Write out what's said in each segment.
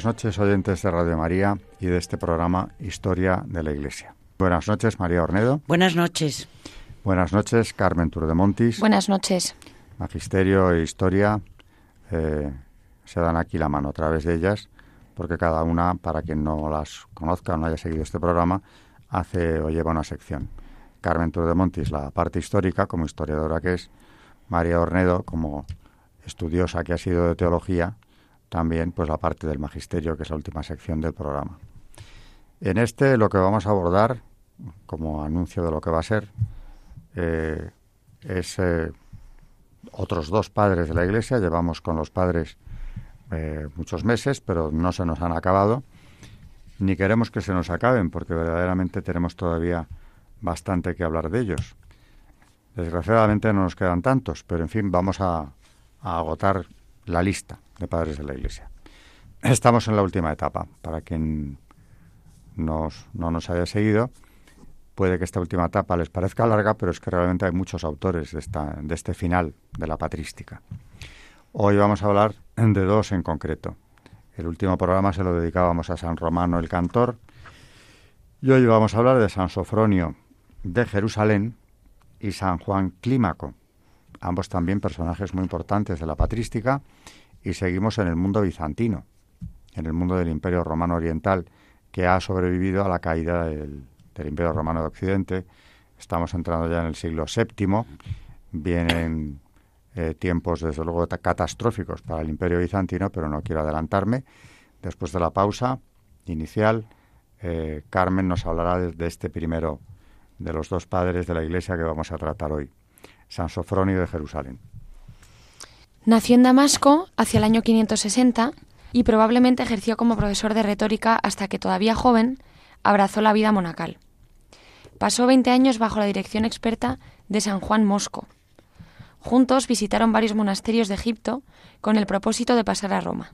Buenas noches, oyentes de Radio María y de este programa Historia de la Iglesia. Buenas noches, María Ornedo. Buenas noches. Buenas noches, Carmen Turdemontis. Buenas noches. Magisterio e Historia eh, se dan aquí la mano a través de ellas, porque cada una, para quien no las conozca o no haya seguido este programa, hace o lleva una sección. Carmen Turdemontis, la parte histórica, como historiadora que es, María Ornedo, como estudiosa que ha sido de teología, también pues la parte del magisterio, que es la última sección del programa. En este lo que vamos a abordar, como anuncio de lo que va a ser, eh, es eh, otros dos padres de la Iglesia. Llevamos con los padres eh, muchos meses, pero no se nos han acabado, ni queremos que se nos acaben, porque verdaderamente tenemos todavía bastante que hablar de ellos. Desgraciadamente no nos quedan tantos, pero en fin, vamos a, a agotar la lista de padres de la Iglesia. Estamos en la última etapa. Para quien no nos haya seguido, puede que esta última etapa les parezca larga, pero es que realmente hay muchos autores de, esta, de este final de la patrística. Hoy vamos a hablar de dos en concreto. El último programa se lo dedicábamos a San Romano el Cantor y hoy vamos a hablar de San Sofronio de Jerusalén y San Juan Clímaco, ambos también personajes muy importantes de la patrística, y seguimos en el mundo bizantino, en el mundo del Imperio Romano Oriental, que ha sobrevivido a la caída del, Imperio Romano de Occidente. Estamos entrando ya en el siglo VII, vienen eh, tiempos desde luego catastróficos para el Imperio Bizantino, pero no quiero adelantarme. Después de la pausa inicial, eh, Carmen nos hablará de este primero de los dos padres de la Iglesia que vamos a tratar hoy. San Sofronio de Jerusalén. Nació en Damasco hacia el año 560 y probablemente ejerció como profesor de retórica hasta que todavía joven abrazó la vida monacal. Pasó 20 años bajo la dirección experta de San Juan Mosco. Juntos visitaron varios monasterios de Egipto con el propósito de pasar a Roma.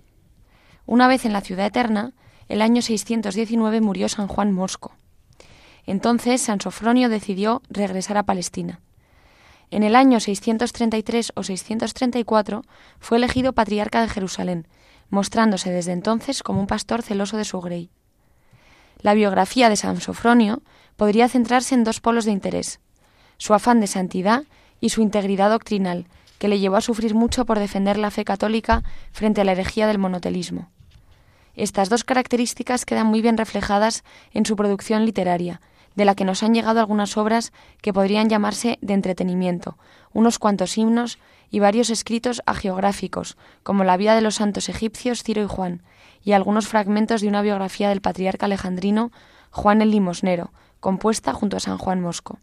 Una vez en la ciudad eterna, el año 619 murió San Juan Mosco. Entonces San Sofronio decidió regresar a Palestina. En el año 633 o 634 fue elegido patriarca de Jerusalén, mostrándose desde entonces como un pastor celoso de su grey. La biografía de San Sofronio podría centrarse en dos polos de interés, su afán de santidad y su integridad doctrinal, que le llevó a sufrir mucho por defender la fe católica frente a la herejía del monotelismo. Estas dos características quedan muy bien reflejadas en su producción literaria, de la que nos han llegado algunas obras que podrían llamarse de entretenimiento, unos cuantos himnos y varios escritos agiográficos, como la vida de los santos egipcios Ciro y Juan, y algunos fragmentos de una biografía del patriarca alejandrino Juan el Limosnero, compuesta junto a San Juan Mosco.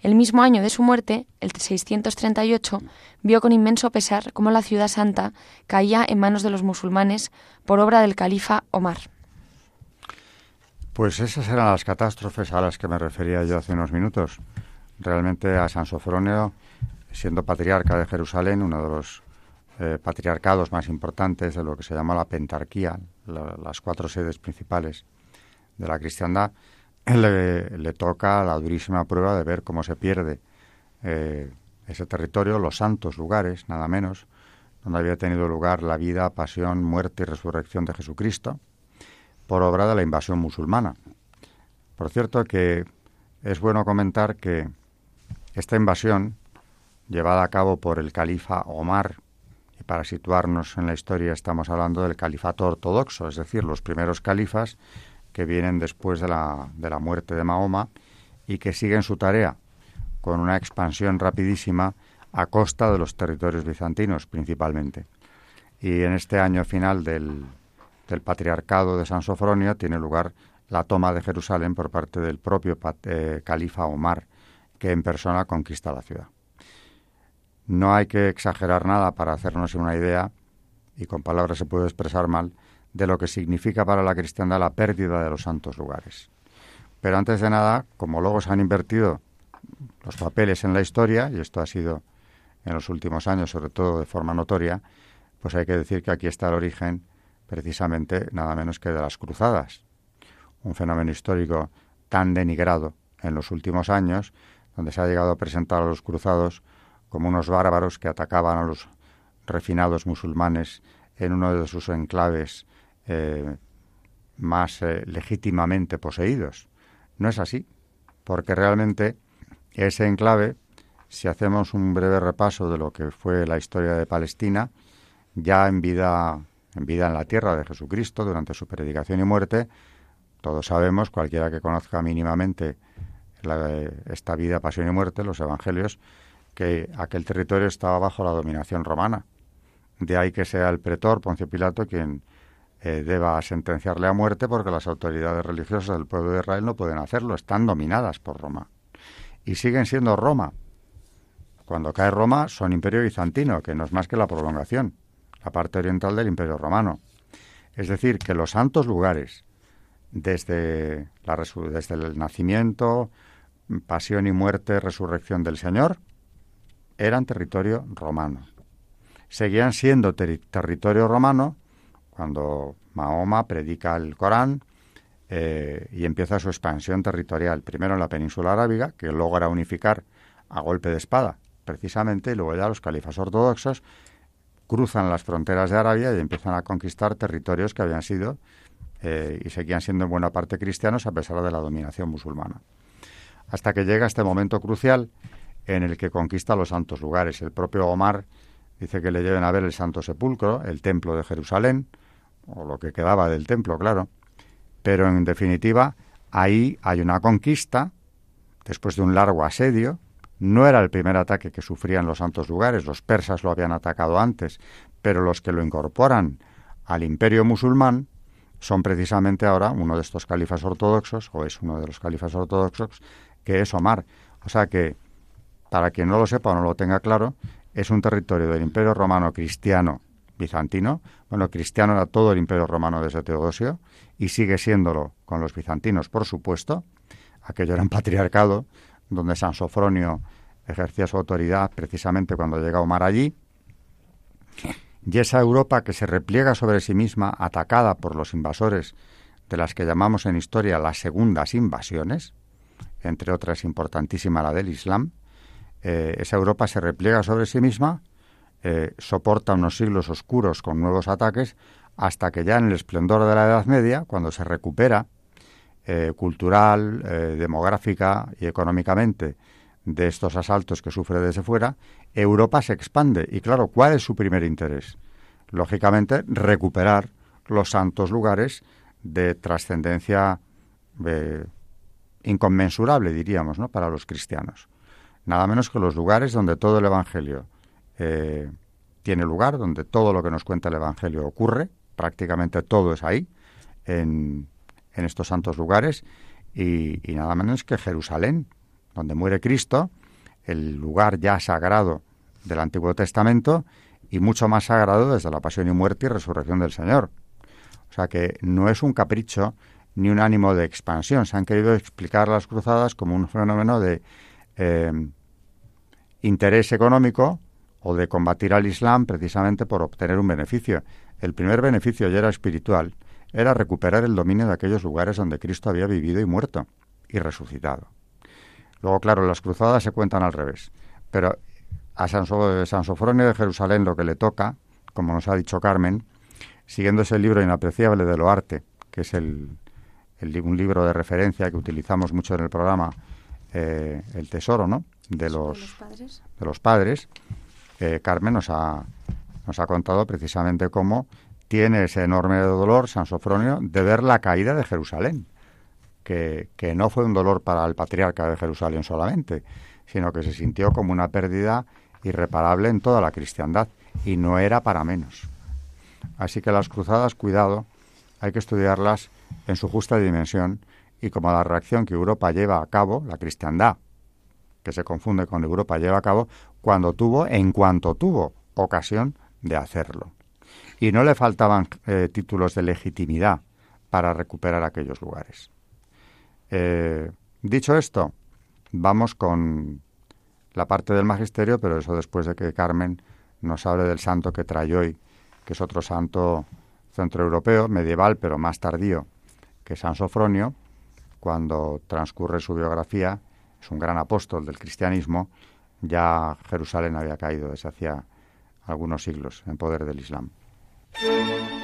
El mismo año de su muerte, el 638, vio con inmenso pesar cómo la ciudad santa caía en manos de los musulmanes por obra del califa Omar. Pues esas eran las catástrofes a las que me refería yo hace unos minutos. Realmente a San Sofronio, siendo patriarca de Jerusalén, uno de los eh, patriarcados más importantes de lo que se llama la pentarquía, las cuatro sedes principales de la cristiandad, le, le, toca la durísima prueba de ver cómo se pierde eh, ese territorio, los santos lugares, nada menos, donde había tenido lugar la vida, pasión, muerte y resurrección de Jesucristo, por obra de la invasión musulmana. Por cierto que es bueno comentar que esta invasión, llevada a cabo por el califa Omar, y para situarnos en la historia estamos hablando del califato ortodoxo, es decir, los primeros califas que vienen después de la, de la muerte de Mahoma y que siguen su tarea, con una expansión rapidísima a costa de los territorios bizantinos principalmente. Y en este año final del, del patriarcado de San Sofronio tiene lugar la toma de Jerusalén por parte del propio eh, califa Omar, que en persona conquista la ciudad. No hay que exagerar nada para hacernos una idea, y con palabras se puede expresar mal, de lo que significa para la cristiandad la pérdida de los santos lugares. Pero antes de nada, como luego se han invertido los papeles en la historia, y esto ha sido en los últimos años, sobre todo de forma notoria, pues hay que decir que aquí está el origen precisamente nada menos que de las cruzadas, un fenómeno histórico tan denigrado en los últimos años, donde se ha llegado a presentar a los cruzados como unos bárbaros que atacaban a los refinados musulmanes en uno de sus enclaves eh, más eh, legítimamente poseídos. No es así, porque realmente ese enclave, si hacemos un breve repaso de lo que fue la historia de Palestina, ya en vida en vida en la tierra de Jesucristo durante su predicación y muerte, todos sabemos, cualquiera que conozca mínimamente esta vida, pasión y muerte, los evangelios, que aquel territorio estaba bajo la dominación romana. De ahí que sea el pretor Poncio Pilato quien eh, deba sentenciarle a muerte porque las autoridades religiosas del pueblo de Israel no pueden hacerlo, están dominadas por Roma. Y siguen siendo Roma. Cuando cae Roma son imperio bizantino, que no es más que la prolongación, la parte oriental del imperio romano. Es decir, que los santos lugares, desde, la, desde el nacimiento, pasión y muerte, resurrección del Señor, eran territorio romano. Seguían siendo territorio romano cuando Mahoma predica el Corán eh, y empieza su expansión territorial, primero en la península arábiga, que logra unificar a golpe de espada, precisamente, y luego ya los califas ortodoxos cruzan las fronteras de Arabia y empiezan a conquistar territorios que habían sido eh, y seguían siendo en buena parte cristianos a pesar de la dominación musulmana. Hasta que llega este momento crucial en el que conquista los santos lugares. El propio Omar dice que le lleven a ver el Santo Sepulcro, el Templo de Jerusalén, o lo que quedaba del templo, claro. Pero en definitiva, ahí hay una conquista, después de un largo asedio. No era el primer ataque que sufrían los santos lugares, los persas lo habían atacado antes, pero los que lo incorporan al imperio musulmán son precisamente ahora uno de estos califas ortodoxos, o es uno de los califas ortodoxos, que es Omar. O sea que, para quien no lo sepa o no lo tenga claro, es un territorio del Imperio Romano Cristiano bizantino. Bueno, cristiano era todo el Imperio Romano desde Teodosio y sigue siéndolo con los bizantinos, por supuesto. Aquello era un patriarcado donde San Sofronio ejercía su autoridad precisamente cuando llega Omar allí. Y esa Europa que se repliega sobre sí misma, atacada por los invasores, de las que llamamos en historia las segundas invasiones, entre otras importantísima la del Islam, eh, esa Europa se repliega sobre sí misma, eh, soporta unos siglos oscuros con nuevos ataques, hasta que ya en el esplendor de la Edad Media, cuando se recupera eh, cultural, demográfica y económicamente de estos asaltos que sufre desde fuera, Europa se expande. Y claro, ¿cuál es su primer interés? Lógicamente, recuperar los santos lugares de trascendencia inconmensurable, diríamos, ¿no? para los cristianos. Nada menos que los lugares donde todo el Evangelio eh, tiene lugar, donde todo lo que nos cuenta el Evangelio ocurre, prácticamente todo es ahí, en, estos santos lugares, y, nada menos que Jerusalén, donde muere Cristo, el lugar ya sagrado del Antiguo Testamento y mucho más sagrado desde la pasión y muerte y resurrección del Señor. O sea que no es un capricho ni un ánimo de expansión. Se han querido explicar las cruzadas como un fenómeno de eh, interés económico o de combatir al Islam precisamente por obtener un beneficio. El primer beneficio ya era espiritual, era recuperar el dominio de aquellos lugares donde Cristo había vivido y muerto y resucitado. Luego, claro, las cruzadas se cuentan al revés, pero a San, Sofronio de Jerusalén lo que le toca, como nos ha dicho Carmen, siguiendo ese libro inapreciable de Loarte, que es el, un libro de referencia que utilizamos mucho en el programa, eh, El Tesoro, ¿no? De los, padres. De los padres. Carmen nos ha, nos ha contado precisamente cómo tiene ese enorme dolor San Sofronio de ver la caída de Jerusalén, que, que no fue un dolor para el patriarca de Jerusalén solamente, sino que se sintió como una pérdida irreparable en toda la cristiandad, y no era para menos. Así que las cruzadas, cuidado, hay que estudiarlas en su justa dimensión y como la reacción que Europa lleva a cabo, la cristiandad, que se confunde con Europa, lleva a cabo cuando tuvo, en cuanto tuvo ocasión de hacerlo. Y no le faltaban eh, títulos de legitimidad para recuperar aquellos lugares. Eh, dicho esto, vamos con la parte del magisterio, pero eso después de que Carmen nos hable del santo que trae hoy, que es otro santo centroeuropeo, medieval, pero más tardío que San Sofronio, cuando transcurre su biografía, es un gran apóstol del cristianismo, ya Jerusalén había caído desde hacía algunos siglos en poder del Islam. Música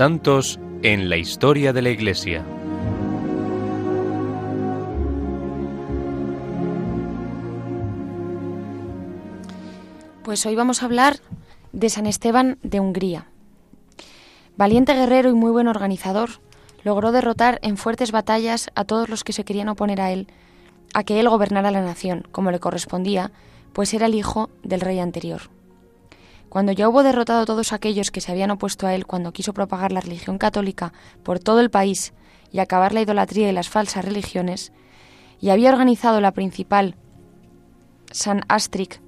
Santos en la historia de la Iglesia. Pues hoy vamos a hablar de San Esteban de Hungría. Valiente guerrero y muy buen organizador, logró derrotar en fuertes batallas a todos los que se querían oponer a él, a que él gobernara la nación, como le correspondía, pues era el hijo del rey anterior. Cuando ya hubo derrotado a todos aquellos que se habían opuesto a él cuando quiso propagar la religión católica por todo el país y acabar la idolatría y las falsas religiones, y había organizado la principal, San Astric,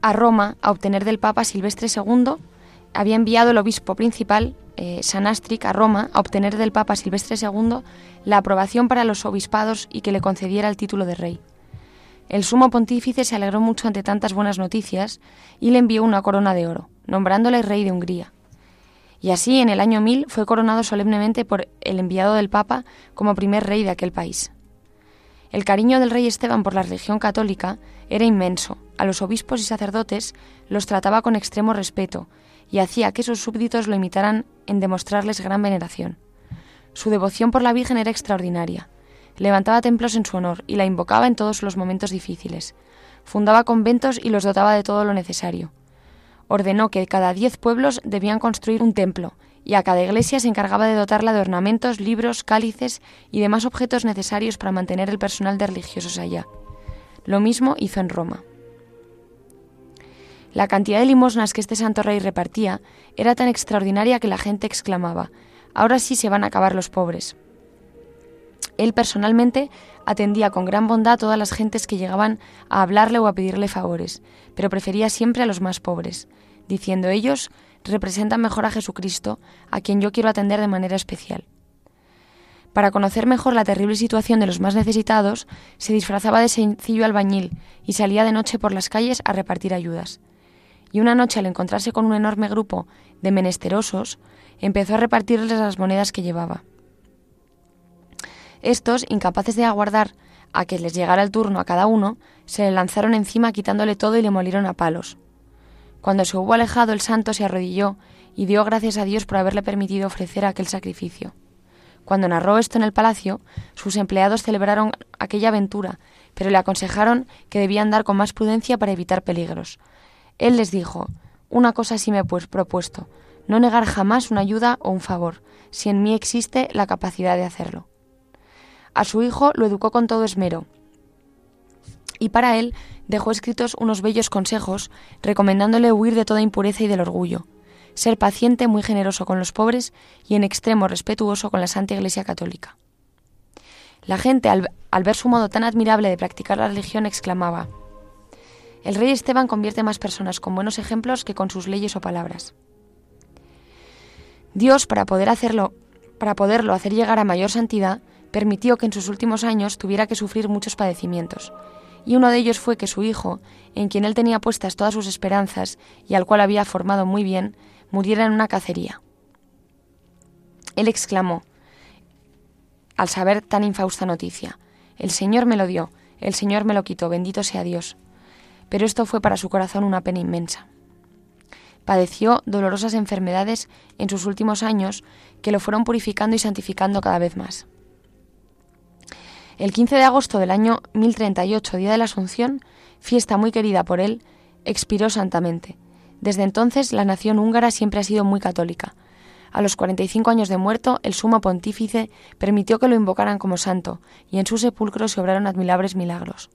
a Roma a obtener del Papa Silvestre II, había enviado el obispo principal, eh, San Astric, a Roma a obtener del Papa Silvestre II la aprobación para los obispados y que le concediera el título de rey. El sumo pontífice se alegró mucho ante tantas buenas noticias y le envió una corona de oro, nombrándole rey de Hungría. Y así, en el año 1000, fue coronado solemnemente por el enviado del Papa como primer rey de aquel país. El cariño del rey Esteban por la religión católica era inmenso. A los obispos y sacerdotes los trataba con extremo respeto y hacía que sus súbditos lo imitaran en demostrarles gran veneración. Su devoción por la Virgen era extraordinaria. Levantaba templos en su honor y la invocaba en todos los momentos difíciles. Fundaba conventos y los dotaba de todo lo necesario. Ordenó que cada diez pueblos debían construir un templo, y a cada iglesia se encargaba de dotarla de ornamentos, libros, cálices y demás objetos necesarios para mantener el personal de religiosos allá. Lo mismo hizo en Roma. La cantidad de limosnas que este santo rey repartía era tan extraordinaria que la gente exclamaba, ahora sí se van a acabar los pobres. Él personalmente atendía con gran bondad a todas las gentes que llegaban a hablarle o a pedirle favores, pero prefería siempre a los más pobres, diciendo ellos representan mejor a Jesucristo, a quien yo quiero atender de manera especial. Para conocer mejor la terrible situación de los más necesitados, se disfrazaba de sencillo albañil y salía de noche por las calles a repartir ayudas. Y una noche, al encontrarse con un enorme grupo de menesterosos, empezó a repartirles las monedas que llevaba. Estos, incapaces de aguardar a que les llegara el turno a cada uno, se le lanzaron encima quitándole todo y le molieron a palos. Cuando se hubo alejado, el santo se arrodilló y dio gracias a Dios por haberle permitido ofrecer aquel sacrificio. Cuando narró esto en el palacio, sus empleados celebraron aquella aventura, pero le aconsejaron que debían dar con más prudencia para evitar peligros. Él les dijo, Una cosa sí me he pues propuesto, no negar jamás una ayuda o un favor, si en mí existe la capacidad de hacerlo. A su hijo lo educó con todo esmero, y para él dejó escritos unos bellos consejos, recomendándole huir de toda impureza y del orgullo, ser paciente, muy generoso con los pobres y en extremo respetuoso con la Santa Iglesia Católica. La gente, al, ver su modo tan admirable de practicar la religión, exclamaba, El rey Esteban convierte más personas con buenos ejemplos que con sus leyes o palabras. Dios, para poder hacerlo, para poderlo hacer llegar a mayor santidad, permitió que en sus últimos años tuviera que sufrir muchos padecimientos, y uno de ellos fue que su hijo, en quien él tenía puestas todas sus esperanzas y al cual había formado muy bien, muriera en una cacería. Él exclamó, al saber tan infausta noticia, El Señor me lo dio, el Señor me lo quitó, bendito sea Dios. Pero esto fue para su corazón una pena inmensa. Padeció dolorosas enfermedades en sus últimos años que lo fueron purificando y santificando cada vez más. El 15 de agosto del año 1038, día de la Asunción, fiesta muy querida por él, expiró santamente. Desde entonces la nación húngara siempre ha sido muy católica. A los 45 años de muerto, el sumo pontífice permitió que lo invocaran como santo, y en su sepulcro se obraron admirables milagros.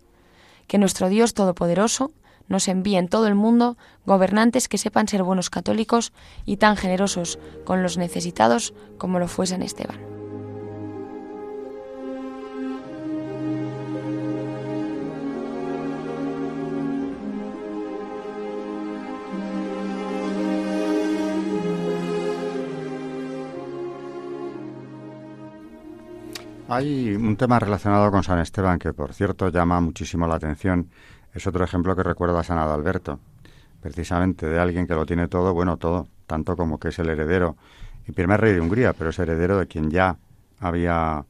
Que nuestro Dios Todopoderoso nos envíe en todo el mundo gobernantes que sepan ser buenos católicos y tan generosos con los necesitados como lo fue San Esteban. Hay un tema relacionado con San Esteban que, por cierto, llama muchísimo la atención. Es otro ejemplo que recuerda a San Adalberto, precisamente de alguien que lo tiene todo, bueno, todo, tanto como que es el heredero y primer rey de Hungría, pero es heredero de quien ya había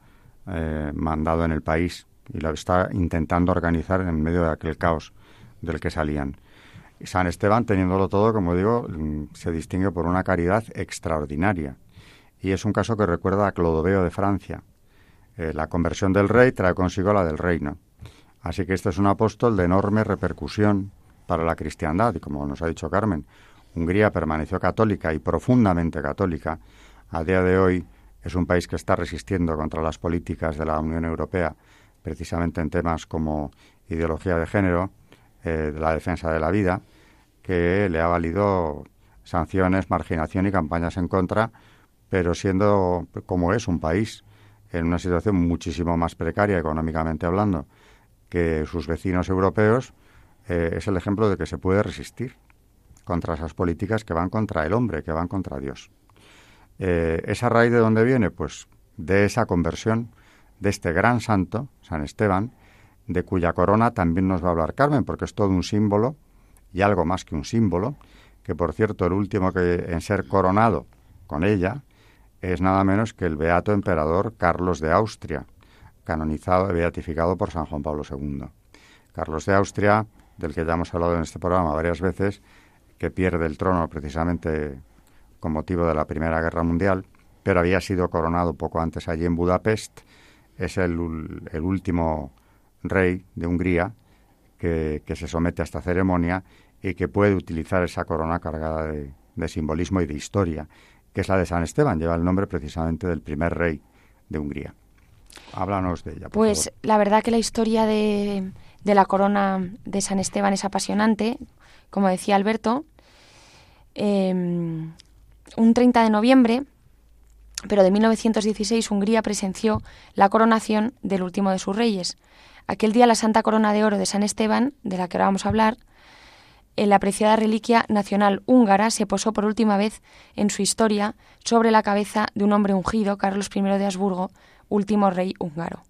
eh, mandado en el país y lo está intentando organizar en medio de aquel caos del que salían. San Esteban, teniéndolo todo, como digo, mm, se distingue por una caridad extraordinaria. Y es un caso que recuerda a Clodoveo de Francia, eh, la conversión del rey trae consigo la del reino. Así que este es un apóstol de enorme repercusión para la cristiandad y como nos ha dicho Carmen, Hungría permaneció católica y profundamente católica. A día de hoy es un país que está resistiendo contra las políticas de la Unión Europea, precisamente en temas como ideología de género, eh, de la defensa de la vida, que le ha valido sanciones, marginación y campañas en contra, pero siendo como es un país en una situación muchísimo más precaria económicamente hablando que sus vecinos europeos, eh, es el ejemplo de que se puede resistir contra esas políticas que van contra el hombre, que van contra Dios. Eh, ¿Esa raíz de dónde viene? Pues de esa conversión de este gran santo, San Esteban, de cuya corona también nos va a hablar Carmen, porque es todo un símbolo y algo más que un símbolo, que por cierto el último que en ser coronado con ella es nada menos que el beato emperador Carlos de Austria, canonizado y beatificado por San Juan Pablo II. Carlos de Austria, del que ya hemos hablado en este programa varias veces, que pierde el trono precisamente con motivo de la Primera Guerra Mundial, pero había sido coronado poco antes allí en Budapest, es el, último rey de Hungría que, se somete a esta ceremonia y que puede utilizar esa corona cargada de, de simbolismo y de historia, que es la de San Esteban, lleva el nombre precisamente del primer rey de Hungría. Háblanos de ella. pues la verdad que la historia de, de, la corona de San Esteban es apasionante, como decía Alberto. Em, un 30 de noviembre, pero de 1916, Hungría presenció la coronación del último de sus reyes. Aquel día la Santa Corona de Oro de San Esteban, de la que ahora vamos a hablar, la apreciada reliquia nacional húngara se posó por última vez en su historia sobre la cabeza de un hombre ungido, Carlos I de Habsburgo, último rey húngaro.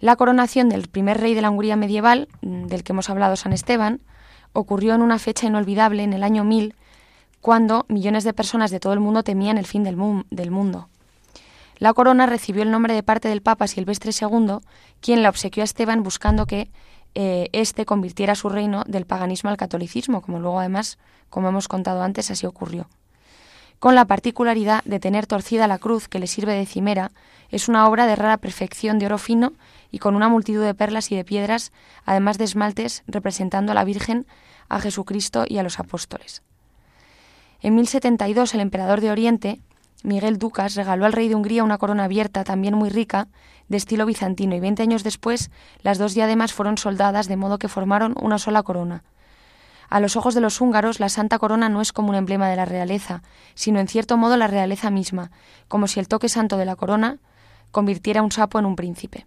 La coronación del primer rey de la Hungría medieval, del que hemos hablado San Esteban, ocurrió en una fecha inolvidable en el año 1000, cuando millones de personas de todo el mundo temían el fin del, del mundo. La corona recibió el nombre de parte del Papa Silvestre II, quien la obsequió a Esteban buscando que este convirtiera su reino del paganismo al catolicismo, como luego además, como hemos contado antes, así ocurrió. Con la particularidad de tener torcida la cruz que le sirve de cimera, es una obra de rara perfección de oro fino y con una multitud de perlas y de piedras, además de esmaltes representando a la Virgen, a Jesucristo y a los apóstoles. En 1072 el emperador de Oriente, Miguel Ducas, regaló al rey de Hungría una corona abierta, también muy rica, de estilo bizantino, y veinte años después las dos diademas fueron soldadas de modo que formaron una sola corona. A los ojos de los húngaros, la Santa Corona no es como un emblema de la realeza, sino en cierto modo la realeza misma, como si el toque santo de la corona convirtiera a un sapo en un príncipe.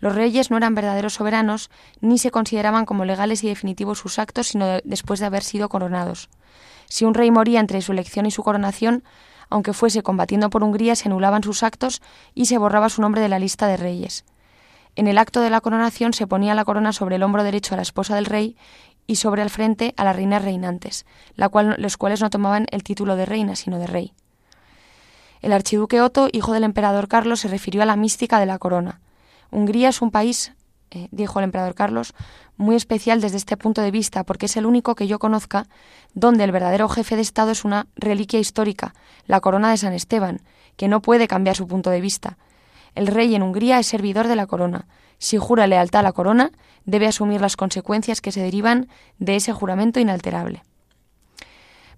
Los reyes no eran verdaderos soberanos, ni se consideraban como legales y definitivos sus actos, sino después de haber sido coronados. Si un rey moría entre su elección y su coronación, aunque fuese combatiendo por Hungría, se anulaban sus actos y se borraba su nombre de la lista de reyes. En el acto de la coronación se ponía la corona sobre el hombro derecho a la esposa del rey y sobre el frente a las reinas reinantes, la cual, los cuales no tomaban el título de reina, sino de rey. El archiduque Otto, hijo del emperador Carlos, se refirió a la mística de la corona. Hungría es un país, eh, dijo el emperador Carlos, muy especial desde este punto de vista, porque es el único que yo conozca donde el verdadero jefe de Estado es una reliquia histórica, la corona de San Esteban, que no puede cambiar su punto de vista. El rey en Hungría es servidor de la corona. Si jura lealtad a la corona, debe asumir las consecuencias que se derivan de ese juramento inalterable.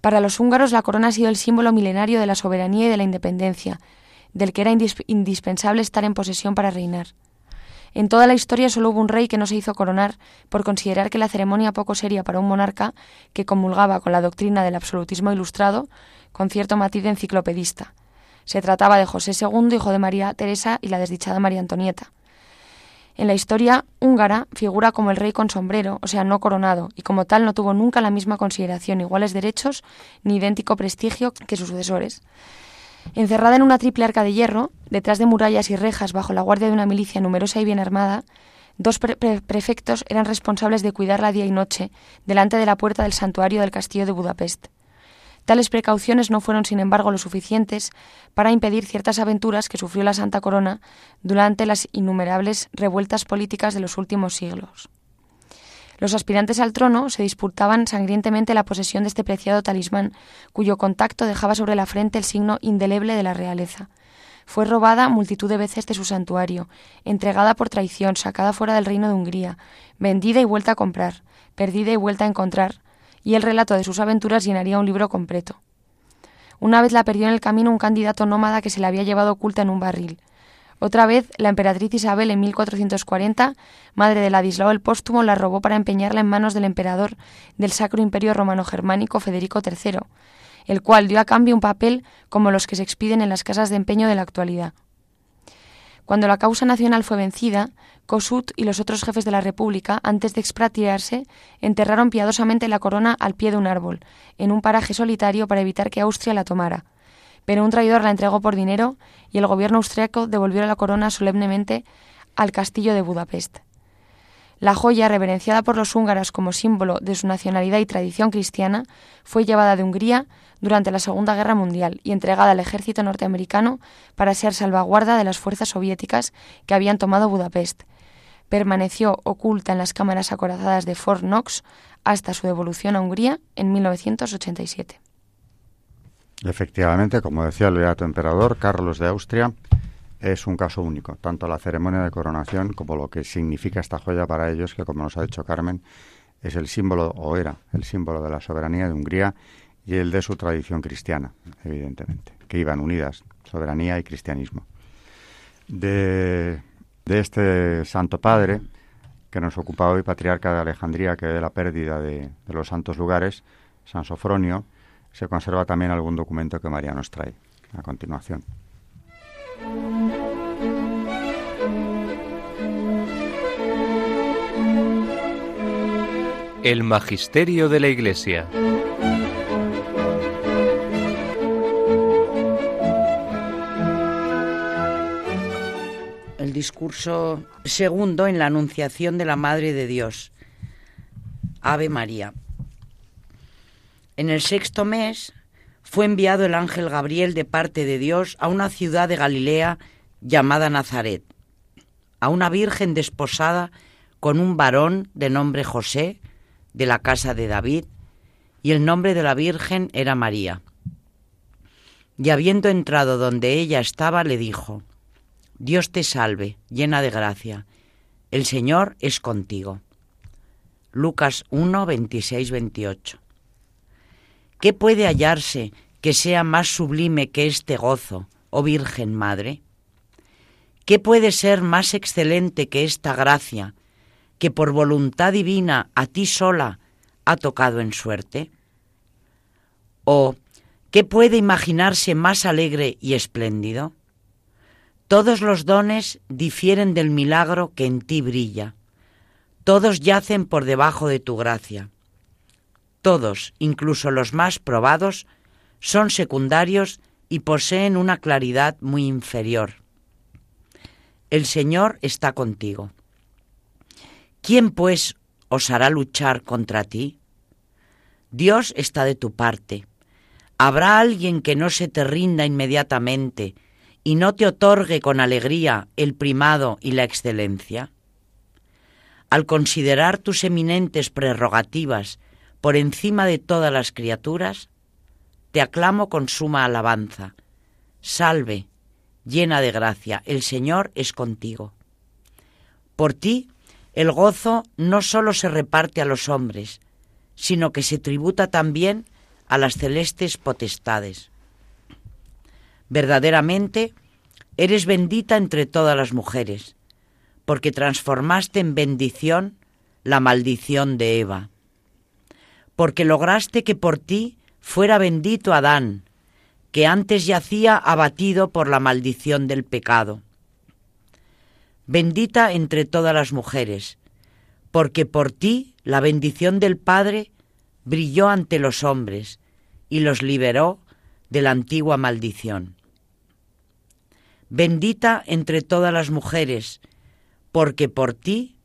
Para los húngaros la corona ha sido el símbolo milenario de la soberanía y de la independencia, del que era indispensable estar en posesión para reinar. En toda la historia solo hubo un rey que no se hizo coronar por considerar que la ceremonia poco seria para un monarca que comulgaba con la doctrina del absolutismo ilustrado con cierto matiz de enciclopedista. Se trataba de José II, hijo de María Teresa y la desdichada María Antonieta. En la historia húngara figura como el rey con sombrero, o sea, no coronado, y como tal no tuvo nunca la misma consideración, iguales derechos ni idéntico prestigio que sus sucesores. Encerrada en una triple arca de hierro, detrás de murallas y rejas bajo la guardia de una milicia numerosa y bien armada, dos prefectos eran responsables de cuidarla día y noche delante de la puerta del santuario del castillo de Budapest. Tales precauciones no fueron, sin embargo, lo suficientes para impedir ciertas aventuras que sufrió la Santa Corona durante las innumerables revueltas políticas de los últimos siglos. Los aspirantes al trono se disputaban sangrientemente la posesión de este preciado talismán, cuyo contacto dejaba sobre la frente el signo indeleble de la realeza. Fue robada multitud de veces de su santuario, entregada por traición, sacada fuera del reino de Hungría, vendida y vuelta a comprar, perdida y vuelta a encontrar, y el relato de sus aventuras llenaría un libro completo. Una vez la perdió en el camino un candidato nómada que se la había llevado oculta en un barril. Otra vez, la emperatriz Isabel en 1440, madre de Ladislao el Póstumo, la robó para empeñarla en manos del emperador del Sacro Imperio Romano-Germánico Federico III, el cual dio a cambio un papel como los que se expiden en las casas de empeño de la actualidad. Cuando la causa nacional fue vencida, Kossuth y los otros jefes de la República, antes de expatriarse, enterraron piadosamente la corona al pie de un árbol, en un paraje solitario para evitar que Austria la tomara pero un traidor la entregó por dinero y el gobierno austriaco devolvió la corona solemnemente al castillo de Budapest. La joya, reverenciada por los húngaros como símbolo de su nacionalidad y tradición cristiana, fue llevada de Hungría durante la Segunda Guerra Mundial y entregada al ejército norteamericano para ser salvaguarda de las fuerzas soviéticas que habían tomado Budapest. Permaneció oculta en las cámaras acorazadas de Fort Knox hasta su devolución a Hungría en 1987. Efectivamente, como decía el Beato Emperador Carlos de Austria, es un caso único, tanto la ceremonia de coronación como lo que significa esta joya para ellos, que como nos ha dicho Carmen, es el símbolo, o era el símbolo de la soberanía de Hungría y el de su tradición cristiana, evidentemente, que iban unidas, soberanía y cristianismo. De, este Santo Padre, que nos ocupa hoy, patriarca de Alejandría, que de la pérdida de, de los santos lugares, San Sofronio, se conserva también algún documento que María nos trae a continuación. El Magisterio de la Iglesia. El discurso segundo en la Anunciación de la Madre de Dios. Ave María. En el sexto mes fue enviado el ángel Gabriel de parte de Dios a una ciudad de Galilea llamada Nazaret, a una virgen desposada con un varón de nombre José, de la casa de David, y el nombre de la virgen era María. Y habiendo entrado donde ella estaba, le dijo, Dios te salve, llena de gracia, el Señor es contigo. Lucas 1, 26, 28. ¿Qué puede hallarse que sea más sublime que este gozo, oh Virgen Madre? ¿Qué puede ser más excelente que esta gracia, que por voluntad divina a ti sola ha tocado en suerte? ¿O qué puede imaginarse más alegre y espléndido? Todos los dones difieren del milagro que en ti brilla. Todos yacen por debajo de tu gracia. Todos, incluso los más probados, son secundarios y poseen una claridad muy inferior. El Señor está contigo. ¿Quién pues osará luchar contra ti? Dios está de tu parte. ¿Habrá alguien que no se te rinda inmediatamente y no te otorgue con alegría el primado y la excelencia? Al considerar tus eminentes prerrogativas por encima de todas las criaturas, te aclamo con suma alabanza. Salve, llena de gracia, el Señor es contigo. Por ti, el gozo no sólo se reparte a los hombres, sino que se tributa también a las celestes potestades. Verdaderamente, eres bendita entre todas las mujeres, porque transformaste en bendición la maldición de Eva porque lograste que por ti fuera bendito Adán, que antes yacía abatido por la maldición del pecado. Bendita entre todas las mujeres, porque por ti la bendición del Padre brilló ante los hombres y los liberó de la antigua maldición. Bendita entre todas las mujeres, porque por ti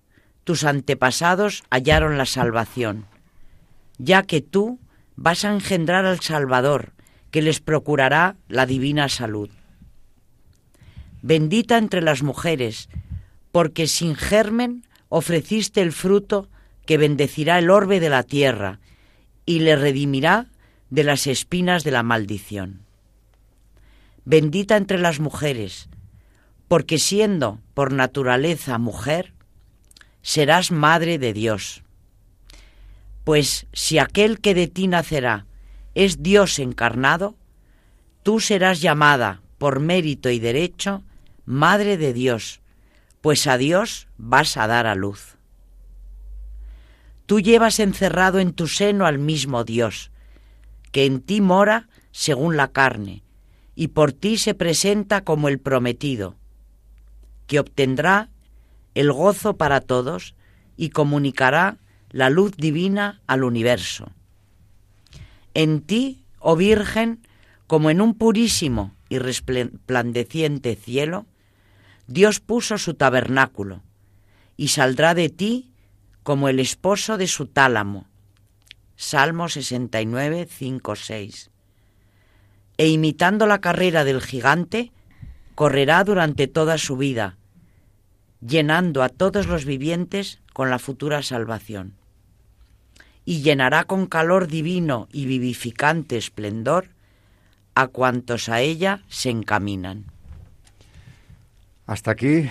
tus antepasados hallaron la salvación ya que tú vas a engendrar al Salvador, que les procurará la divina salud. Bendita entre las mujeres, porque sin germen ofreciste el fruto que bendecirá el orbe de la tierra y le redimirá de las espinas de la maldición. Bendita entre las mujeres, porque siendo por naturaleza mujer, serás madre de Dios pues si aquel que de ti nacerá es Dios encarnado, tú serás llamada, por mérito y derecho, Madre de Dios, pues a Dios vas a dar a luz. Tú llevas encerrado en tu seno al mismo Dios, que en ti mora según la carne, y por ti se presenta como el prometido, que obtendrá el gozo para todos y comunicará la luz divina al universo. En ti, oh Virgen, como en un purísimo y resplandeciente cielo, Dios puso su tabernáculo, y saldrá de ti como el esposo de su tálamo. Salmo 69, 5, 6. E imitando la carrera del gigante, correrá durante toda su vida, llenando a todos los vivientes con la futura salvación. Y llenará con calor divino y vivificante esplendor a cuantos a ella se encaminan. Hasta aquí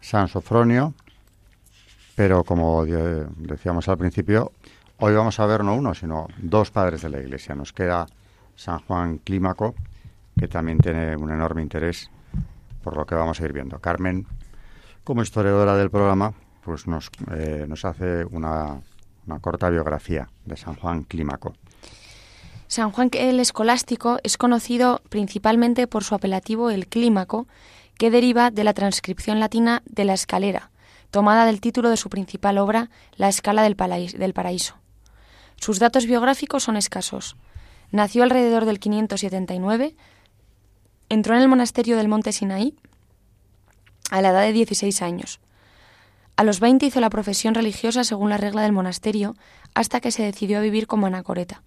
San Sofronio, pero como decíamos al principio, hoy vamos a ver no uno, sino dos padres de la Iglesia. Nos queda San Juan Clímaco, que también tiene un enorme interés por lo que vamos a ir viendo. Carmen, como historiadora del programa, pues nos, eh, nos hace una, una corta biografía de San Juan Clímaco. San Juan el Escolástico es conocido principalmente por su apelativo el Clímaco, que deriva de la transcripción latina de la escalera, tomada del título de su principal obra, La Escala del, Paraíso. Sus datos biográficos son escasos. Nació alrededor del 579, entró en el monasterio del Monte Sinaí a la edad de 16 años. A los 20 hizo la profesión religiosa según la regla del monasterio, hasta que se decidió a vivir como anacoreta.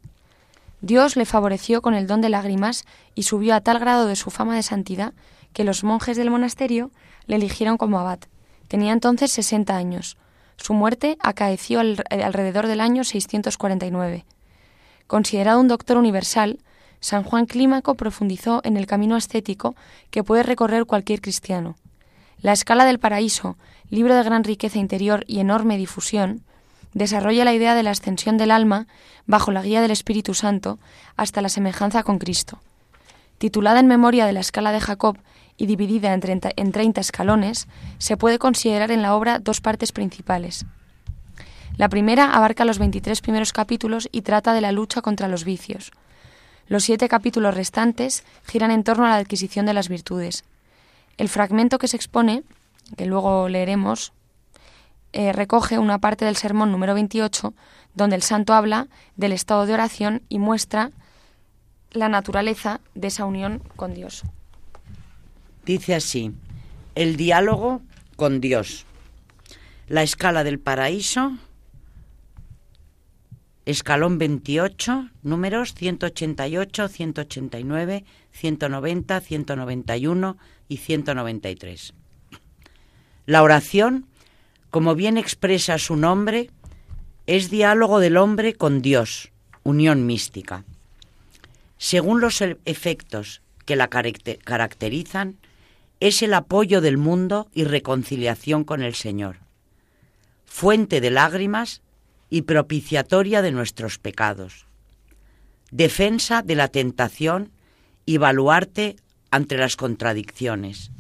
Dios le favoreció con el don de lágrimas y subió a tal grado de su fama de santidad que los monjes del monasterio le eligieron como abad. Tenía entonces 60 años. Su muerte acaeció eh, alrededor del año 649. Considerado un doctor universal, San Juan Clímaco profundizó en el camino ascético que puede recorrer cualquier cristiano. La escala del paraíso, libro de gran riqueza interior y enorme difusión, desarrolla la idea de la ascensión del alma bajo la guía del Espíritu Santo hasta la semejanza con Cristo. Titulada en memoria de la escala de Jacob y dividida en 30, en 30 escalones, se puede considerar en la obra dos partes principales. La primera abarca los 23 primeros capítulos y trata de la lucha contra los vicios. Los siete capítulos restantes giran en torno a la adquisición de las virtudes. El fragmento que se expone, que luego leeremos, eh, recoge una parte del sermón número 28, donde el santo habla del estado de oración y muestra la naturaleza de esa unión con Dios. Dice así, el diálogo con Dios. La escala del paraíso, escalón 28, números 188, 189, 190, 191 y 193. La oración como bien expresa su nombre, es diálogo del hombre con Dios, unión mística. Según los e-, efectos que la caracterizan, es el apoyo del mundo y reconciliación con el Señor, fuente de lágrimas y propiciatoria de nuestros pecados, defensa de la tentación y baluarte ante las contradicciones,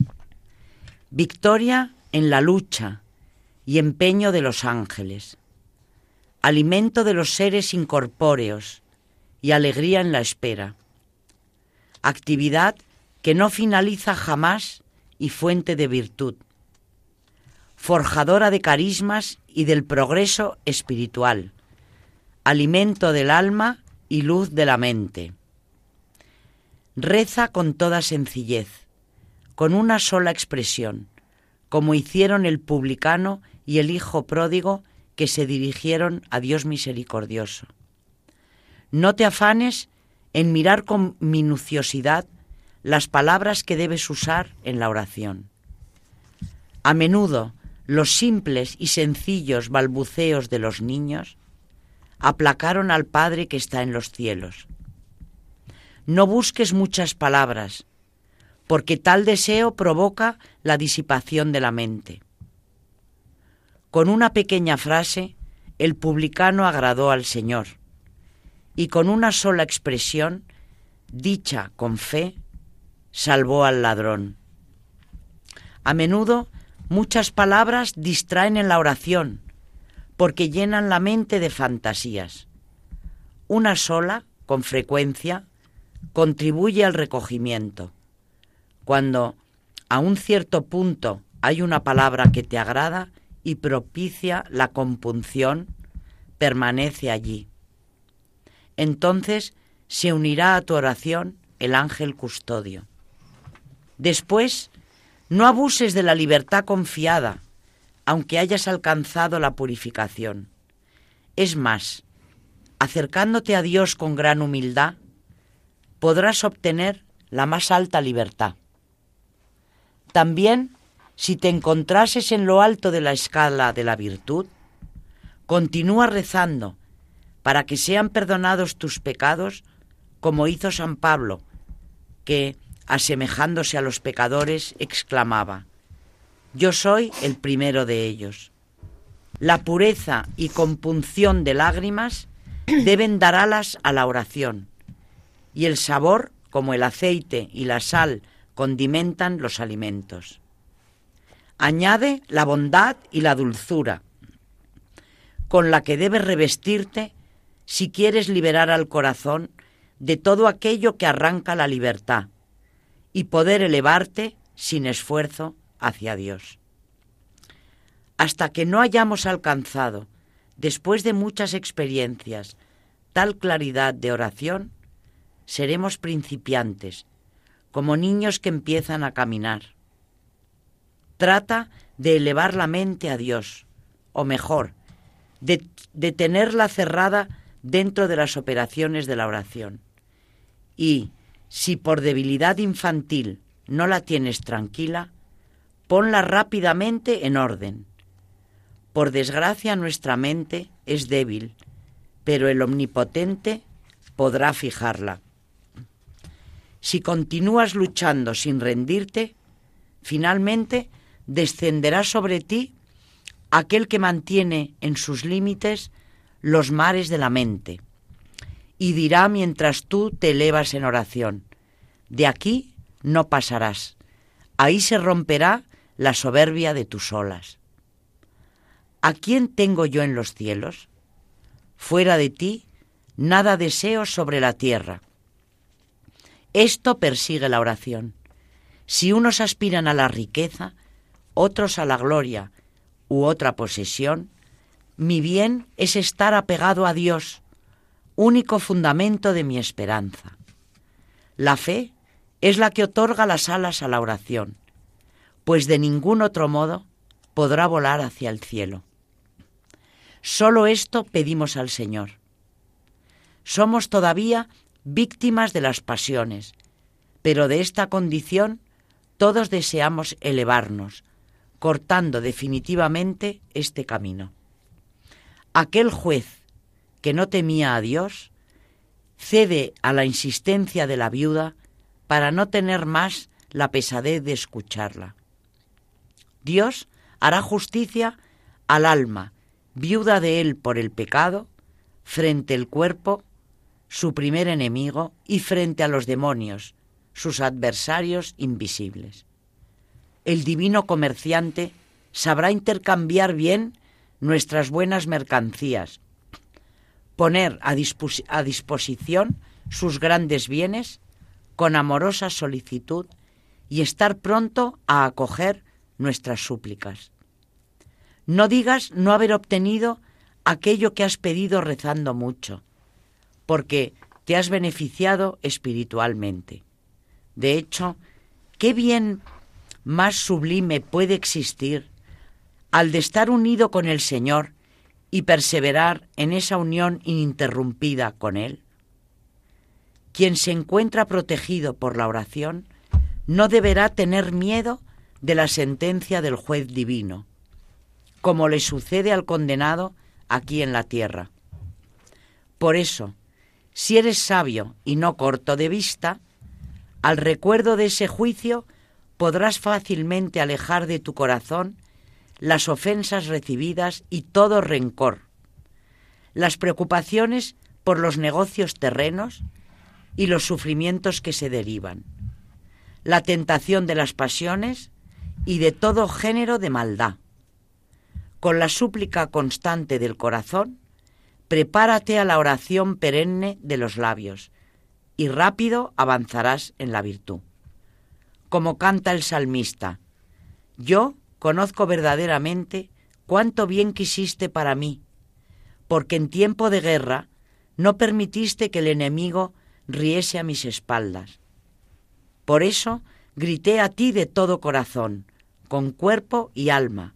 victoria en la lucha y empeño de los ángeles, alimento de los seres incorpóreos y alegría en la espera, actividad que no finaliza jamás y fuente de virtud, forjadora de carismas y del progreso espiritual, alimento del alma y luz de la mente. Reza con toda sencillez, con una sola expresión, como hicieron el publicano y el Hijo pródigo que se dirigieron a Dios misericordioso. No te afanes en mirar con minuciosidad las palabras que debes usar en la oración. A menudo los simples y sencillos balbuceos de los niños aplacaron al Padre que está en los cielos. No busques muchas palabras, porque tal deseo provoca la disipación de la mente. Con una pequeña frase, el publicano agradó al Señor, y con una sola expresión, dicha con fe, salvó al ladrón. A menudo muchas palabras distraen en la oración, porque llenan la mente de fantasías. Una sola, con frecuencia, contribuye al recogimiento. Cuando a un cierto punto hay una palabra que te agrada, y propicia la compunción, permanece allí. Entonces se unirá a tu oración el ángel custodio. Después, no abuses de la libertad confiada, aunque hayas alcanzado la purificación. Es más, acercándote a Dios con gran humildad, podrás obtener la más alta libertad. También, si te encontrases en lo alto de la escala de la virtud, continúa rezando para que sean perdonados tus pecados, como hizo San Pablo, que, asemejándose a los pecadores, exclamaba, Yo soy el primero de ellos. La pureza y compunción de lágrimas deben dar alas a la oración, y el sabor, como el aceite y la sal, condimentan los alimentos. Añade la bondad y la dulzura, con la que debes revestirte si quieres liberar al corazón de todo aquello que arranca la libertad y poder elevarte sin esfuerzo hacia Dios. Hasta que no hayamos alcanzado, después de muchas experiencias, tal claridad de oración, seremos principiantes, como niños que empiezan a caminar. Trata de elevar la mente a Dios, o mejor, de, de tenerla cerrada dentro de las operaciones de la oración. Y si por debilidad infantil no la tienes tranquila, ponla rápidamente en orden. Por desgracia nuestra mente es débil, pero el Omnipotente podrá fijarla. Si continúas luchando sin rendirte, finalmente descenderá sobre ti aquel que mantiene en sus límites los mares de la mente, y dirá mientras tú te elevas en oración, de aquí no pasarás, ahí se romperá la soberbia de tus olas. ¿A quién tengo yo en los cielos? Fuera de ti, nada deseo sobre la tierra. Esto persigue la oración. Si unos aspiran a la riqueza, otros a la gloria u otra posesión, mi bien es estar apegado a Dios, único fundamento de mi esperanza. La fe es la que otorga las alas a la oración, pues de ningún otro modo podrá volar hacia el cielo. Solo esto pedimos al Señor. Somos todavía víctimas de las pasiones, pero de esta condición todos deseamos elevarnos, cortando definitivamente este camino. Aquel juez que no temía a Dios cede a la insistencia de la viuda para no tener más la pesadez de escucharla. Dios hará justicia al alma, viuda de él por el pecado, frente al cuerpo, su primer enemigo, y frente a los demonios, sus adversarios invisibles. El divino comerciante sabrá intercambiar bien nuestras buenas mercancías, poner a, disposición sus grandes bienes con amorosa solicitud y estar pronto a acoger nuestras súplicas. No digas no haber obtenido aquello que has pedido rezando mucho, porque te has beneficiado espiritualmente. De hecho, ¿qué bien más sublime puede existir al de estar unido con el Señor y perseverar en esa unión ininterrumpida con Él? Quien se encuentra protegido por la oración no deberá tener miedo de la sentencia del juez divino, como le sucede al condenado aquí en la tierra. Por eso, si eres sabio y no corto de vista, al recuerdo de ese juicio podrás fácilmente alejar de tu corazón las ofensas recibidas y todo rencor, las preocupaciones por los negocios terrenos y los sufrimientos que se derivan, la tentación de las pasiones y de todo género de maldad. Con la súplica constante del corazón, prepárate a la oración perenne de los labios y rápido avanzarás en la virtud. Como canta el salmista, yo conozco verdaderamente cuánto bien quisiste para mí, porque en tiempo de guerra no permitiste que el enemigo riese a mis espaldas. Por eso grité a ti de todo corazón, con cuerpo y alma,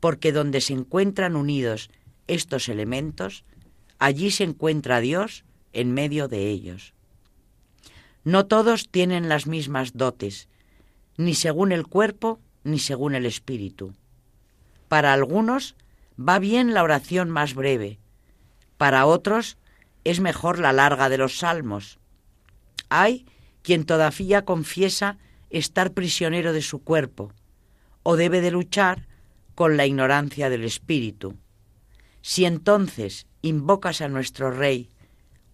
porque donde se encuentran unidos estos elementos, allí se encuentra Dios en medio de ellos. No todos tienen las mismas dotes, ni según el cuerpo ni según el espíritu. Para algunos va bien la oración más breve, para otros es mejor la larga de los salmos. Hay quien todavía confiesa estar prisionero de su cuerpo, o debe de luchar con la ignorancia del espíritu. Si entonces invocas a nuestro Rey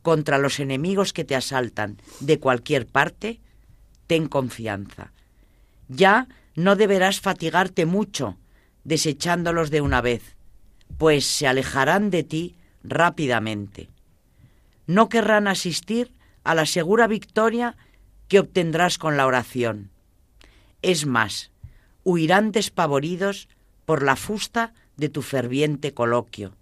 contra los enemigos que te asaltan de cualquier parte, ten confianza. Ya no deberás fatigarte mucho desechándolos de una vez, pues se alejarán de ti rápidamente. No querrán asistir a la segura victoria que obtendrás con la oración. Es más, huirán despavoridos por la fusta de tu ferviente coloquio.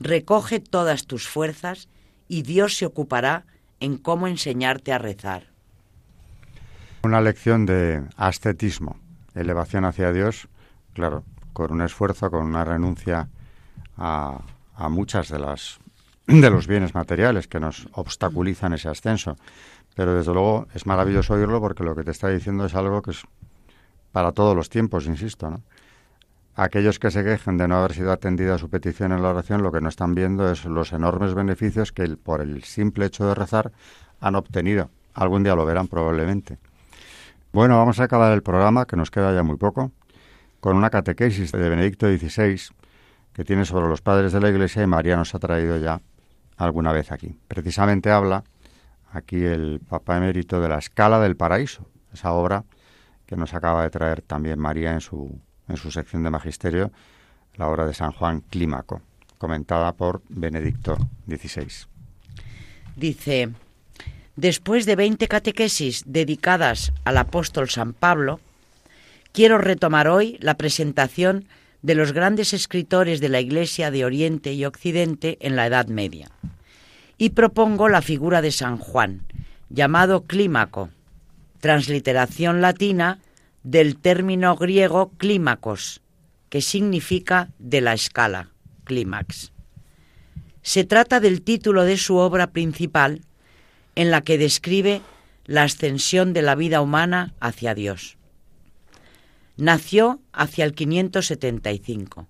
Recoge todas tus fuerzas y Dios se ocupará en cómo enseñarte a rezar. Una lección de ascetismo, elevación hacia Dios, claro, con un esfuerzo, con una renuncia a, a muchas de las de los bienes materiales que nos obstaculizan ese ascenso. Pero desde luego es maravilloso oírlo porque lo que te está diciendo es algo que es para todos los tiempos, insisto, ¿no? Aquellos que se quejen de no haber sido atendida su petición en la oración, lo que no están viendo es los enormes beneficios que por el simple hecho de rezar han obtenido. Algún día lo verán probablemente. Bueno, vamos a acabar el programa, que nos queda ya muy poco, con una catequesis de Benedicto XVI que tiene sobre los padres de la Iglesia y María nos ha traído ya alguna vez aquí. Precisamente habla aquí el Papa Emérito de la escala del paraíso, esa obra que nos acaba de traer también María en su, en su sección de magisterio, la obra de San Juan Clímaco, comentada por Benedicto XVI. Dice, después de 20 catequesis dedicadas al apóstol San Pablo, quiero retomar hoy la presentación de los grandes escritores de la Iglesia de Oriente y Occidente en la Edad Media. Y propongo la figura de San Juan, llamado Clímaco, transliteración latina del término griego clímacos, que significa de la escala, clímax. Se trata del título de su obra principal, en la que describe la ascensión de la vida humana hacia Dios. Nació hacia el 575.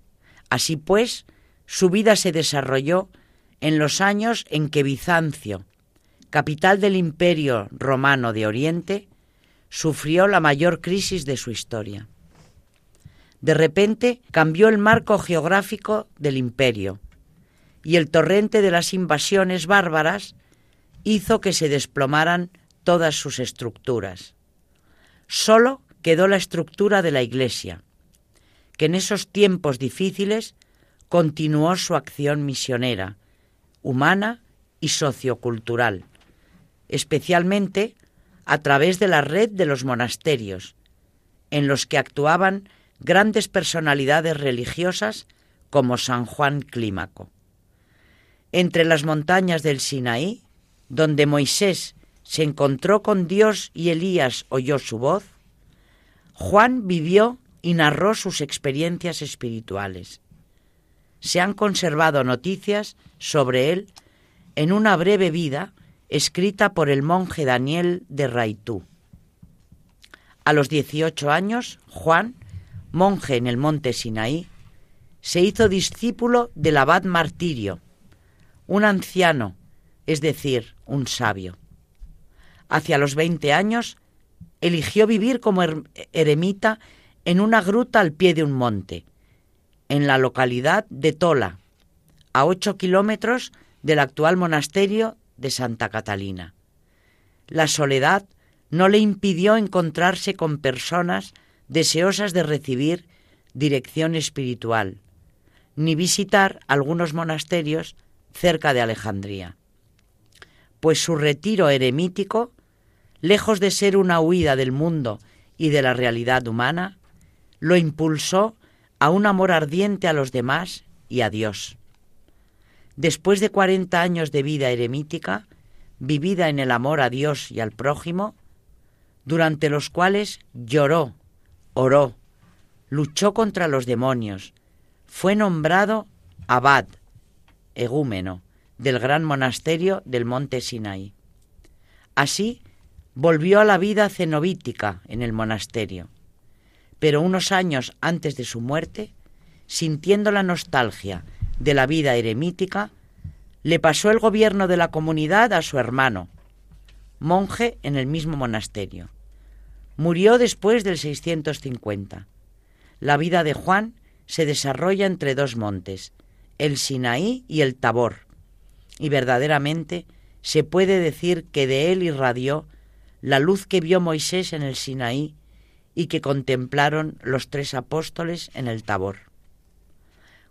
Así pues, su vida se desarrolló en los años en que Bizancio, capital del Imperio Romano de Oriente, sufrió la mayor crisis de su historia. De repente cambió el marco geográfico del imperio y el torrente de las invasiones bárbaras hizo que se desplomaran todas sus estructuras. Solo quedó la estructura de la Iglesia, que en esos tiempos difíciles continuó su acción misionera, humana y sociocultural, especialmente a través de la red de los monasterios, en los que actuaban grandes personalidades religiosas como San Juan Clímaco. Entre las montañas del Sinaí, donde Moisés se encontró con Dios y Elías oyó su voz, Juan vivió y narró sus experiencias espirituales. Se han conservado noticias sobre él en una breve vida escrita por el monje Daniel de Raitú. A los 18 años, Juan, monje en el monte Sinaí, se hizo discípulo del abad Martirio, un anciano, es decir, un sabio. Hacia los 20 años eligió vivir como eremita en una gruta al pie de un monte, en la localidad de Tola, a ocho kilómetros del actual monasterio de Santa Catalina. La soledad no le impidió encontrarse con personas deseosas de recibir dirección espiritual, ni visitar algunos monasterios cerca de Alejandría, pues su retiro eremítico lejos de ser una huida del mundo y de la realidad humana, lo impulsó a un amor ardiente a los demás y a Dios. Después de cuarenta años de vida eremítica, vivida en el amor a Dios y al prójimo, durante los cuales lloró, oró, luchó contra los demonios, fue nombrado abad, egúmeno, del gran monasterio del monte Sinaí. Así, volvió a la vida cenobítica en el monasterio, pero unos años antes de su muerte, sintiendo la nostalgia de la vida eremítica, le pasó el gobierno de la comunidad a su hermano, monje en el mismo monasterio. Murió después del 650. La vida de Juan se desarrolla entre dos montes, el Sinaí y el Tabor, y verdaderamente se puede decir que de él irradió la luz que vio Moisés en el Sinaí y que contemplaron los tres apóstoles en el Tabor.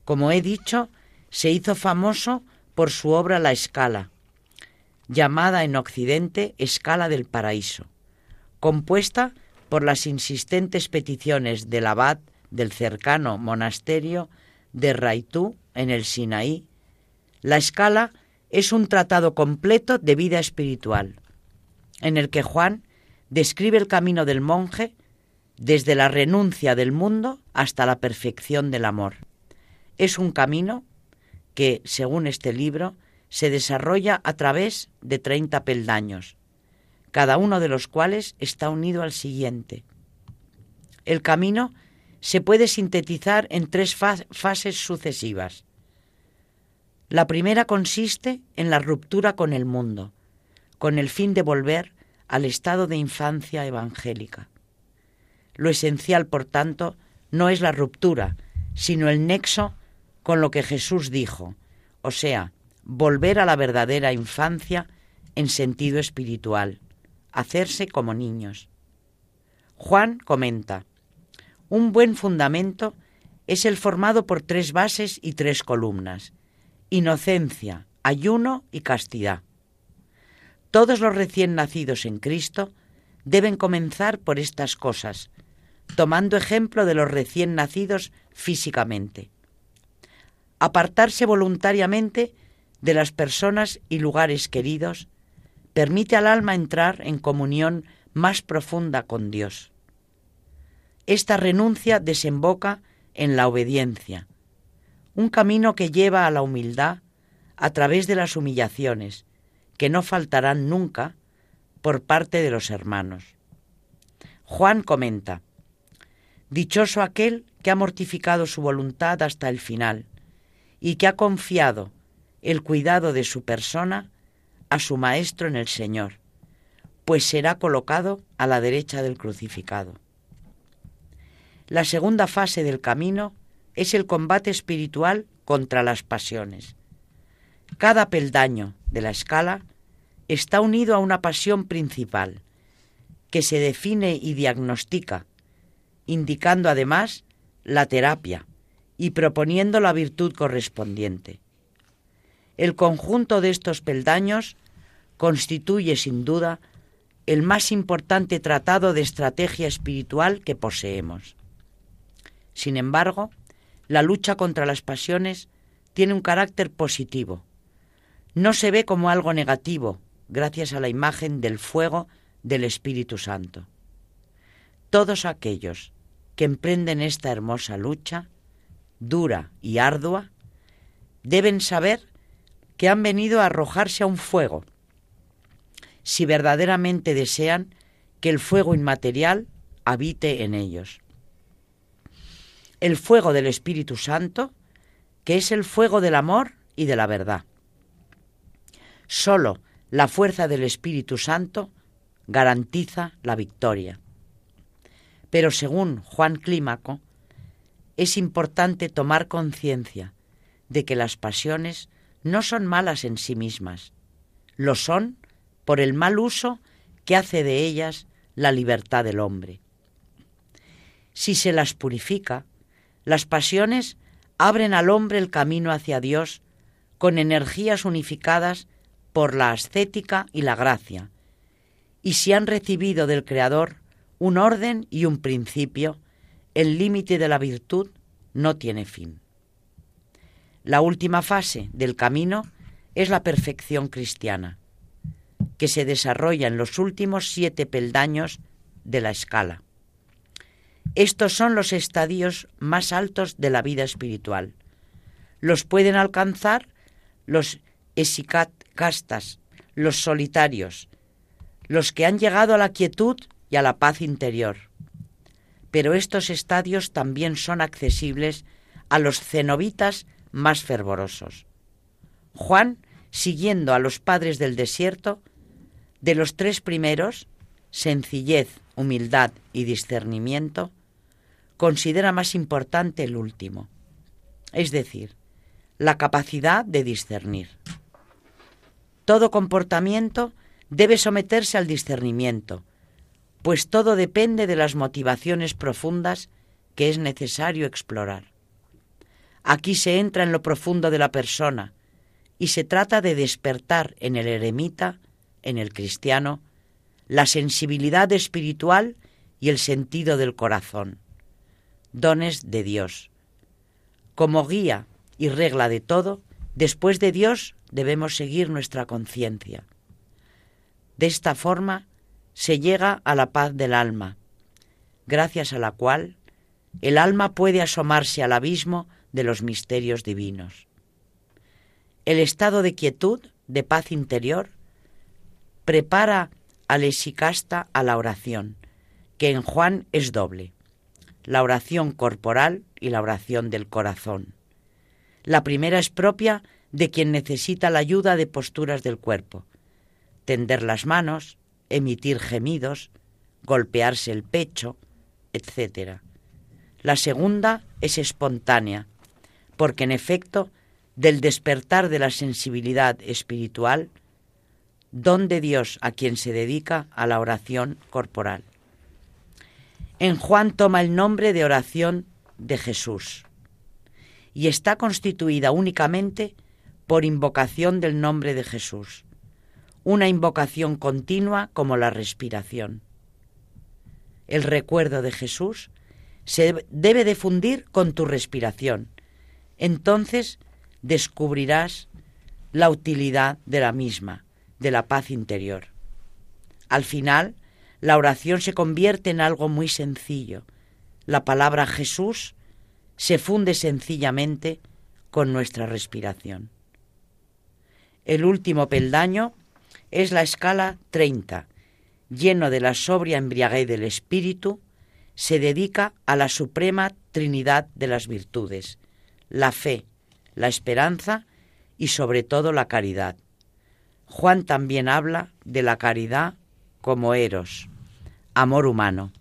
Como he dicho, se hizo famoso por su obra La Escala, llamada en Occidente Escala del Paraíso, compuesta por las insistentes peticiones del abad del cercano monasterio de Raitú en el Sinaí. La Escala es un tratado completo de vida espiritual, en el que Juan describe el camino del monje desde la renuncia del mundo hasta la perfección del amor. Es un camino que, según este libro, se desarrolla a través de 30 peldaños, cada uno de los cuales está unido al siguiente. El camino se puede sintetizar en tres fases sucesivas. La primera consiste en la ruptura con el mundo, con el fin de volver al estado de infancia evangélica. Lo esencial, por tanto, no es la ruptura, sino el nexo con lo que Jesús dijo, o sea, volver a la verdadera infancia en sentido espiritual, hacerse como niños. Juan comenta, un buen fundamento es el formado por tres bases y tres columnas, inocencia, ayuno y castidad. Todos los recién nacidos en Cristo deben comenzar por estas cosas, tomando ejemplo de los recién nacidos físicamente apartarse voluntariamente de las personas y lugares queridos permite al alma entrar en comunión más profunda con Dios. Esta renuncia desemboca en la obediencia, un camino que lleva a la humildad a través de las humillaciones, que no faltarán nunca por parte de los hermanos. Juan comenta, Dichoso aquel que ha mortificado su voluntad hasta el final, y que ha confiado el cuidado de su persona a su Maestro en el Señor, pues será colocado a la derecha del crucificado. La segunda fase del camino es el combate espiritual contra las pasiones. Cada peldaño de la escala está unido a una pasión principal, que se define y diagnostica, indicando además la terapia, y proponiendo la virtud correspondiente. El conjunto de estos peldaños constituye sin duda el más importante tratado de estrategia espiritual que poseemos. Sin embargo, la lucha contra las pasiones tiene un carácter positivo. No se ve como algo negativo gracias a la imagen del fuego del Espíritu Santo. Todos aquellos que emprenden esta hermosa lucha dura y ardua, deben saber que han venido a arrojarse a un fuego, si verdaderamente desean que el fuego inmaterial habite en ellos. El fuego del Espíritu Santo, que es el fuego del amor y de la verdad. Solo la fuerza del Espíritu Santo garantiza la victoria. Pero según Juan Clímaco, es importante tomar conciencia de que las pasiones no son malas en sí mismas, lo son por el mal uso que hace de ellas la libertad del hombre. Si se las purifica, las pasiones abren al hombre el camino hacia Dios con energías unificadas por la ascética y la gracia, y si han recibido del Creador un orden y un principio, el límite de la virtud no tiene fin. La última fase del camino es la perfección cristiana, que se desarrolla en los últimos siete peldaños de la escala. Estos son los estadios más altos de la vida espiritual. Los pueden alcanzar los esicastas, los solitarios, los que han llegado a la quietud y a la paz interior. Pero estos estadios también son accesibles a los cenobitas más fervorosos. Juan, siguiendo a los padres del desierto, de los tres primeros, sencillez, humildad y discernimiento, considera más importante el último, es decir, la capacidad de discernir. Todo comportamiento debe someterse al discernimiento, pues todo depende de las motivaciones profundas que es necesario explorar. Aquí se entra en lo profundo de la persona y se trata de despertar en el eremita, en el cristiano, la sensibilidad espiritual y el sentido del corazón, dones de Dios. Como guía y regla de todo, después de Dios debemos seguir nuestra conciencia. De esta forma se llega a la paz del alma, gracias a la cual el alma puede asomarse al abismo de los misterios divinos. El estado de quietud, de paz interior, prepara al exicasta a la oración, que en Juan es doble, la oración corporal y la oración del corazón. La primera es propia de quien necesita la ayuda de posturas del cuerpo, tender las manos, emitir gemidos, golpearse el pecho, etc. La segunda es espontánea, porque en efecto, del despertar de la sensibilidad espiritual, don de Dios a quien se dedica a la oración corporal. En Juan toma el nombre de oración de Jesús y está constituida únicamente por invocación del nombre de Jesús, una invocación continua como la respiración. El recuerdo de Jesús se debe difundir con tu respiración. Entonces descubrirás la utilidad de la misma de la paz interior. Al final, la oración se convierte en algo muy sencillo. La palabra Jesús se funde sencillamente con nuestra respiración. El último peldaño es la escala 30, lleno de la sobria embriaguez del espíritu, se dedica a la suprema Trinidad de las virtudes, la fe, la esperanza y sobre todo la caridad. Juan también habla de la caridad como eros, amor humano,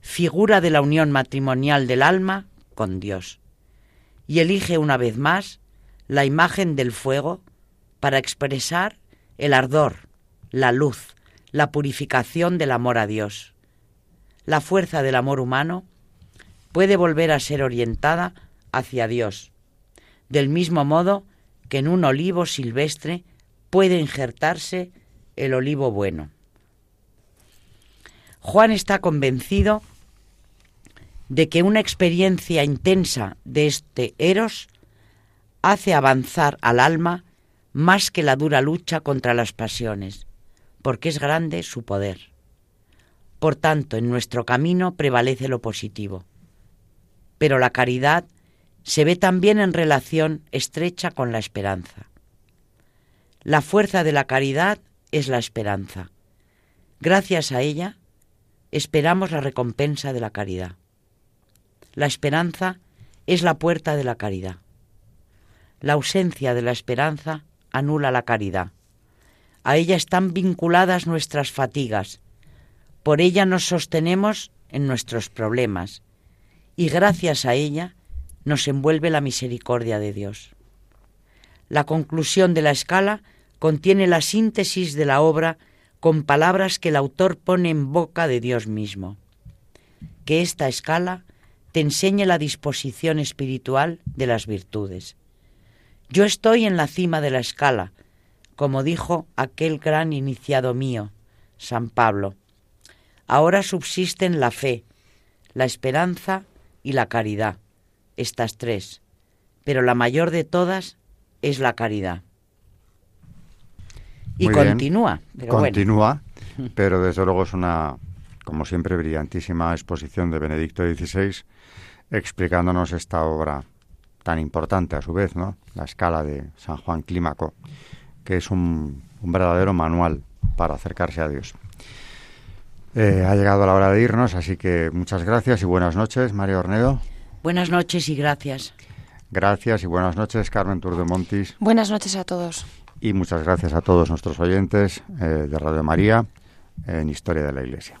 figura de la unión matrimonial del alma con Dios, y elige una vez más la imagen del fuego para expresar el ardor, la luz, la purificación del amor a Dios. La fuerza del amor humano puede volver a ser orientada hacia Dios, del mismo modo que en un olivo silvestre puede injertarse el olivo bueno. Juan está convencido de que una experiencia intensa de este eros hace avanzar al alma más que la dura lucha contra las pasiones, porque es grande su poder. Por tanto, en nuestro camino prevalece lo positivo. Pero la caridad se ve también en relación estrecha con la esperanza. La fuerza de la caridad es la esperanza. Gracias a ella esperamos la recompensa de la caridad. La esperanza es la puerta de la caridad. La ausencia de la esperanza anula la caridad. A ella están vinculadas nuestras fatigas. Por ella nos sostenemos en nuestros problemas y gracias a ella nos envuelve la misericordia de Dios. La conclusión de la escala contiene la síntesis de la obra con palabras que el autor pone en boca de Dios mismo. Que esta escala te enseñe la disposición espiritual de las virtudes. Yo estoy en la cima de la escala, como dijo aquel gran iniciado mío, San Pablo. Ahora subsisten la fe, la esperanza y la caridad, estas tres, pero la mayor de todas es la caridad. Y continúa. Pero continúa, pero desde luego es una, como siempre, brillantísima exposición de Benedicto XVI, explicándonos esta obra tan importante a su vez, ¿no? La escala de San Juan Clímaco, que es un, verdadero manual para acercarse a Dios. Eh, ha llegado la hora de irnos, así que muchas gracias y buenas noches, María Ornedo. Buenas noches y gracias. Gracias y buenas noches, Carmen Turdemontis. Buenas noches a todos. Y muchas gracias a todos nuestros oyentes eh, de Radio María en Historia de la Iglesia.